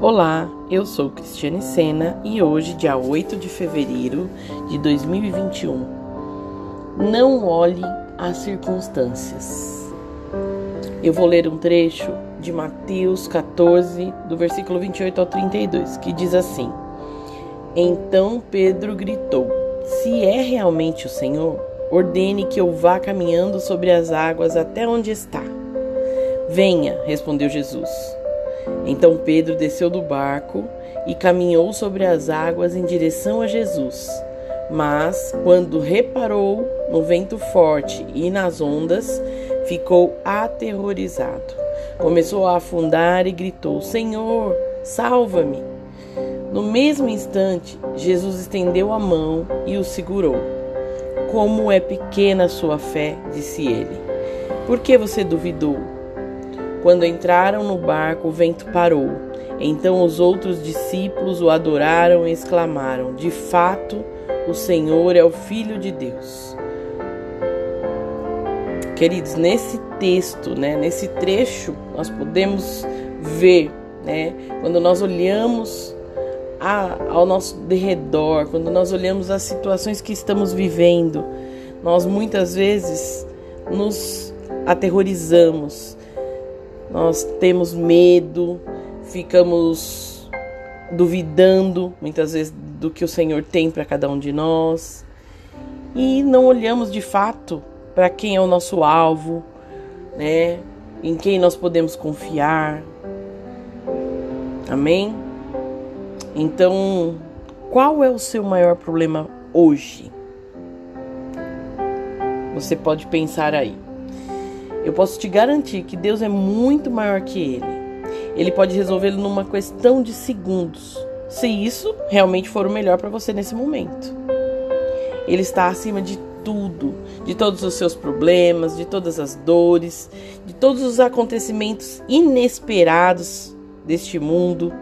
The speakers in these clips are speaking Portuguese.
Olá, eu sou Cristiane Sena e hoje, dia 8 de fevereiro de 2021, não olhe as circunstâncias. Eu vou ler um trecho de Mateus 14, do versículo 28 ao 32, que diz assim: Então Pedro gritou: Se é realmente o Senhor, ordene que eu vá caminhando sobre as águas até onde está. Venha, respondeu Jesus. Então Pedro desceu do barco e caminhou sobre as águas em direção a Jesus. Mas, quando reparou no vento forte e nas ondas, ficou aterrorizado. Começou a afundar e gritou: Senhor, salva-me! No mesmo instante, Jesus estendeu a mão e o segurou. Como é pequena a sua fé, disse ele. Por que você duvidou? Quando entraram no barco, o vento parou. Então os outros discípulos o adoraram e exclamaram: De fato, o Senhor é o Filho de Deus. Queridos, nesse texto, né, nesse trecho, nós podemos ver, né, quando nós olhamos a, ao nosso derredor, quando nós olhamos as situações que estamos vivendo, nós muitas vezes nos aterrorizamos, nós temos medo, ficamos duvidando muitas vezes do que o Senhor tem para cada um de nós e não olhamos de fato para quem é o nosso alvo, né? Em quem nós podemos confiar. Amém? Então, qual é o seu maior problema hoje? Você pode pensar aí. Eu posso te garantir que Deus é muito maior que ele. Ele pode resolvê-lo numa questão de segundos, se isso realmente for o melhor para você nesse momento. Ele está acima de tudo, de todos os seus problemas, de todas as dores, de todos os acontecimentos inesperados deste mundo.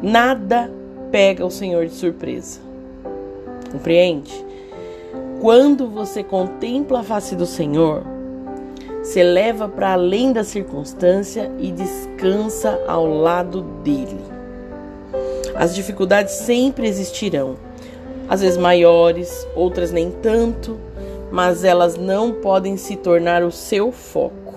Nada pega o Senhor de surpresa. Compreende? Quando você contempla a face do Senhor, se leva para além da circunstância e descansa ao lado dele. As dificuldades sempre existirão, às vezes maiores, outras nem tanto, mas elas não podem se tornar o seu foco.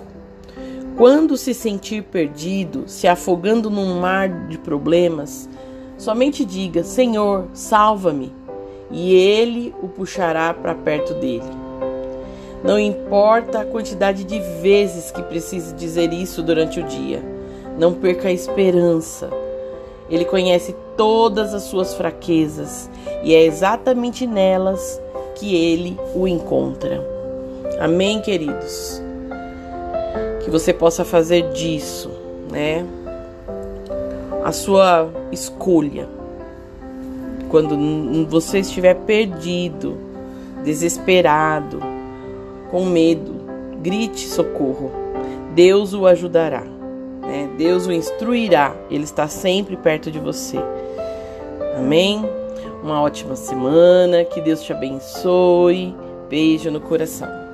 Quando se sentir perdido, se afogando num mar de problemas, somente diga: Senhor, salva-me, e ele o puxará para perto dele. Não importa a quantidade de vezes que precise dizer isso durante o dia. Não perca a esperança. Ele conhece todas as suas fraquezas e é exatamente nelas que ele o encontra. Amém, queridos? Que você possa fazer disso, né? A sua escolha. Quando você estiver perdido, desesperado, com medo, grite socorro. Deus o ajudará, né? Deus o instruirá, Ele está sempre perto de você. Amém? Uma ótima semana, que Deus te abençoe. Beijo no coração.